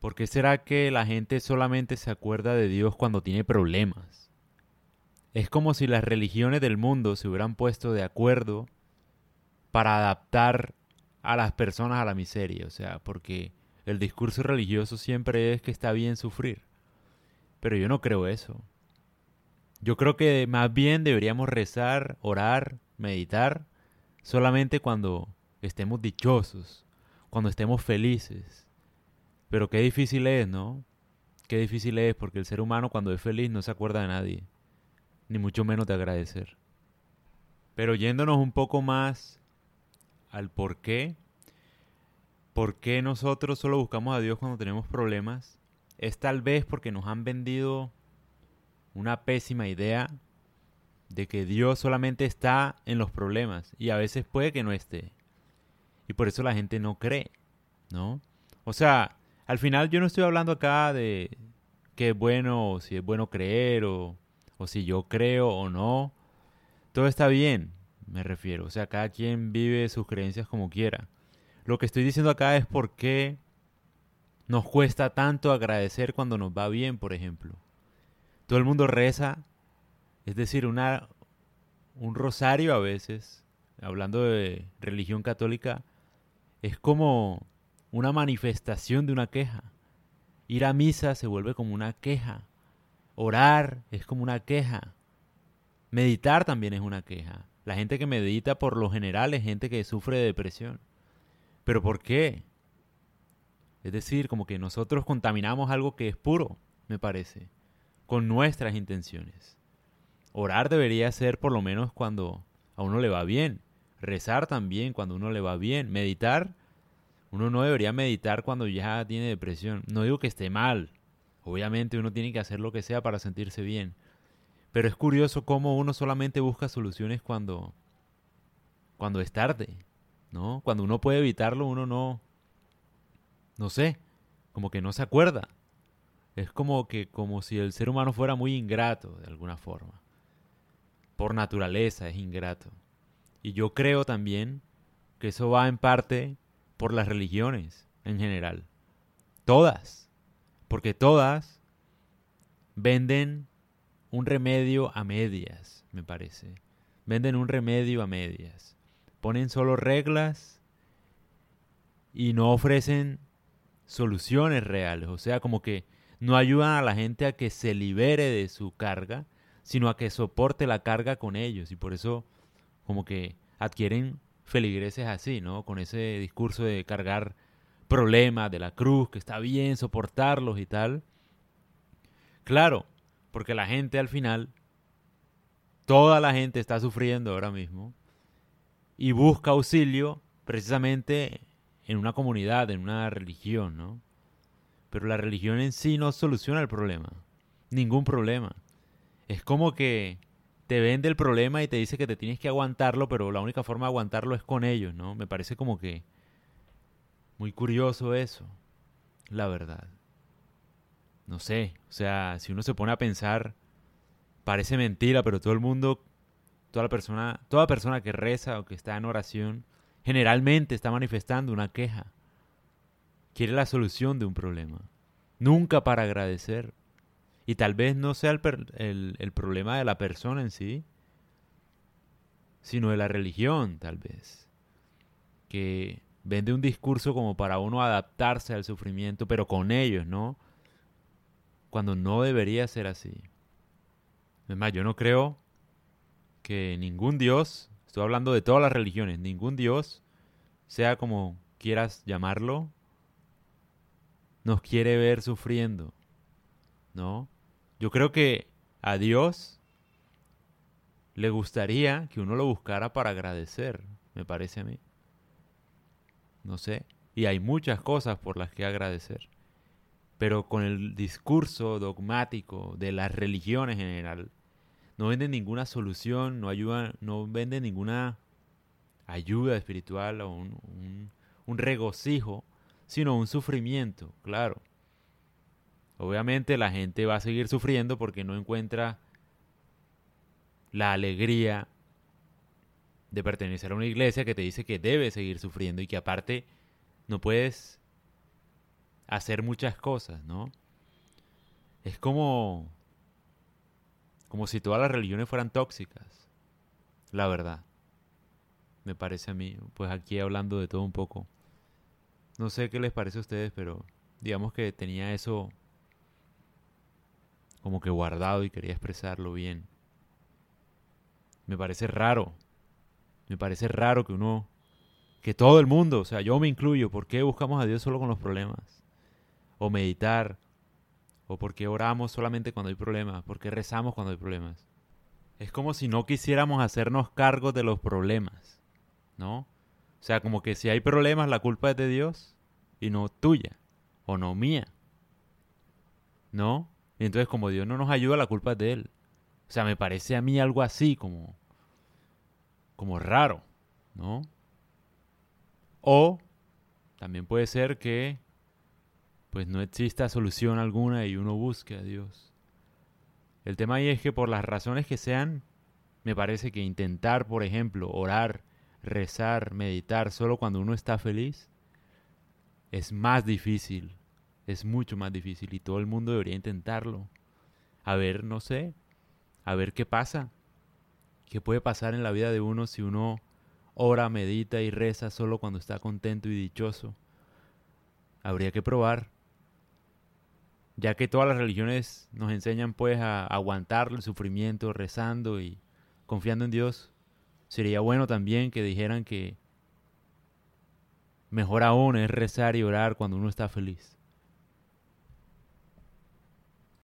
¿Por qué será que la gente solamente se acuerda de Dios cuando tiene problemas? Es como si las religiones del mundo se hubieran puesto de acuerdo para adaptar a las personas a la miseria, o sea, porque el discurso religioso siempre es que está bien sufrir. Pero yo no creo eso. Yo creo que más bien deberíamos rezar, orar, meditar, solamente cuando estemos dichosos, cuando estemos felices. Pero qué difícil es, ¿no? Qué difícil es porque el ser humano cuando es feliz no se acuerda de nadie, ni mucho menos de agradecer. Pero yéndonos un poco más al por qué, por qué nosotros solo buscamos a Dios cuando tenemos problemas, es tal vez porque nos han vendido una pésima idea de que Dios solamente está en los problemas y a veces puede que no esté. Y por eso la gente no cree, ¿no? O sea, al final yo no estoy hablando acá de qué es bueno si es bueno creer o, o si yo creo o no. Todo está bien, me refiero. O sea, cada quien vive sus creencias como quiera. Lo que estoy diciendo acá es por qué nos cuesta tanto agradecer cuando nos va bien, por ejemplo. Todo el mundo reza, es decir, una, un rosario a veces, hablando de religión católica, es como una manifestación de una queja. Ir a misa se vuelve como una queja. Orar es como una queja. Meditar también es una queja. La gente que medita por lo general es gente que sufre de depresión. ¿Pero por qué? Es decir, como que nosotros contaminamos algo que es puro, me parece, con nuestras intenciones. Orar debería ser por lo menos cuando a uno le va bien. Rezar también cuando uno le va bien. Meditar, uno no debería meditar cuando ya tiene depresión. No digo que esté mal. Obviamente uno tiene que hacer lo que sea para sentirse bien. Pero es curioso cómo uno solamente busca soluciones cuando cuando es tarde, ¿no? Cuando uno puede evitarlo, uno no no sé, como que no se acuerda. Es como que como si el ser humano fuera muy ingrato de alguna forma. Por naturaleza es ingrato. Y yo creo también que eso va en parte por las religiones en general. Todas. Porque todas venden un remedio a medias, me parece. Venden un remedio a medias. Ponen solo reglas y no ofrecen soluciones reales. O sea, como que no ayudan a la gente a que se libere de su carga, sino a que soporte la carga con ellos. Y por eso como que adquieren feligreses así, ¿no? Con ese discurso de cargar problemas de la cruz, que está bien soportarlos y tal. Claro, porque la gente al final, toda la gente está sufriendo ahora mismo y busca auxilio precisamente en una comunidad, en una religión, ¿no? Pero la religión en sí no soluciona el problema, ningún problema. Es como que te vende el problema y te dice que te tienes que aguantarlo, pero la única forma de aguantarlo es con ellos, ¿no? Me parece como que muy curioso eso, la verdad. No sé, o sea, si uno se pone a pensar, parece mentira, pero todo el mundo, toda persona, toda persona que reza o que está en oración, generalmente está manifestando una queja. Quiere la solución de un problema. Nunca para agradecer. Y tal vez no sea el, el, problema de la persona en sí, sino de la religión, tal vez. Que vende un discurso como para uno adaptarse al sufrimiento, pero con ellos, ¿no? Cuando no debería ser así. Es más, yo no creo que ningún Dios Estoy hablando de todas las religiones. Ningún Dios, sea como quieras llamarlo, nos quiere ver sufriendo. ¿No? Yo creo que a Dios le gustaría que uno lo buscara para agradecer, me parece a mí. No sé. Y hay muchas cosas por las que agradecer. Pero con el discurso dogmático de las religiones en general, no venden ninguna solución, no ayudan, no venden ninguna ayuda espiritual o un, un regocijo, sino un sufrimiento, claro. Obviamente la gente va a seguir sufriendo porque no encuentra la alegría de pertenecer a una iglesia que te dice que debe seguir sufriendo y que aparte no puedes hacer muchas cosas, ¿no? Es como como si todas las religiones fueran tóxicas. La verdad. Me parece a mí, pues aquí hablando de todo un poco. No sé qué les parece a ustedes, pero digamos que tenía eso como que guardado y quería expresarlo bien. Me parece raro. Me parece raro que uno, que todo el mundo, o sea, yo me incluyo, ¿por qué buscamos a Dios solo con los problemas? O meditar, ¿O por qué oramos solamente cuando hay problemas? ¿Por qué rezamos cuando hay problemas? Es como si no quisiéramos hacernos cargo de los problemas, ¿no? O sea, como que si hay problemas la culpa es de Dios y no tuya o no mía. ¿No? Y entonces como Dios no nos ayuda, la culpa es de Él. O sea, me parece a mí algo así como, como raro, ¿no? O también puede ser que pues no exista solución alguna y uno busque a Dios. El tema ahí es que por las razones que sean, me parece que intentar, por ejemplo, orar, rezar, meditar solo cuando uno está feliz, es más difícil, es mucho más difícil y todo el mundo debería intentarlo. A ver, no sé, a ver qué pasa, qué puede pasar en la vida de uno si uno ora, medita y reza solo cuando está contento y dichoso. Habría que probar ya que todas las religiones nos enseñan pues a aguantar el sufrimiento rezando y confiando en Dios, sería bueno también que dijeran que mejor aún es rezar y orar cuando uno está feliz.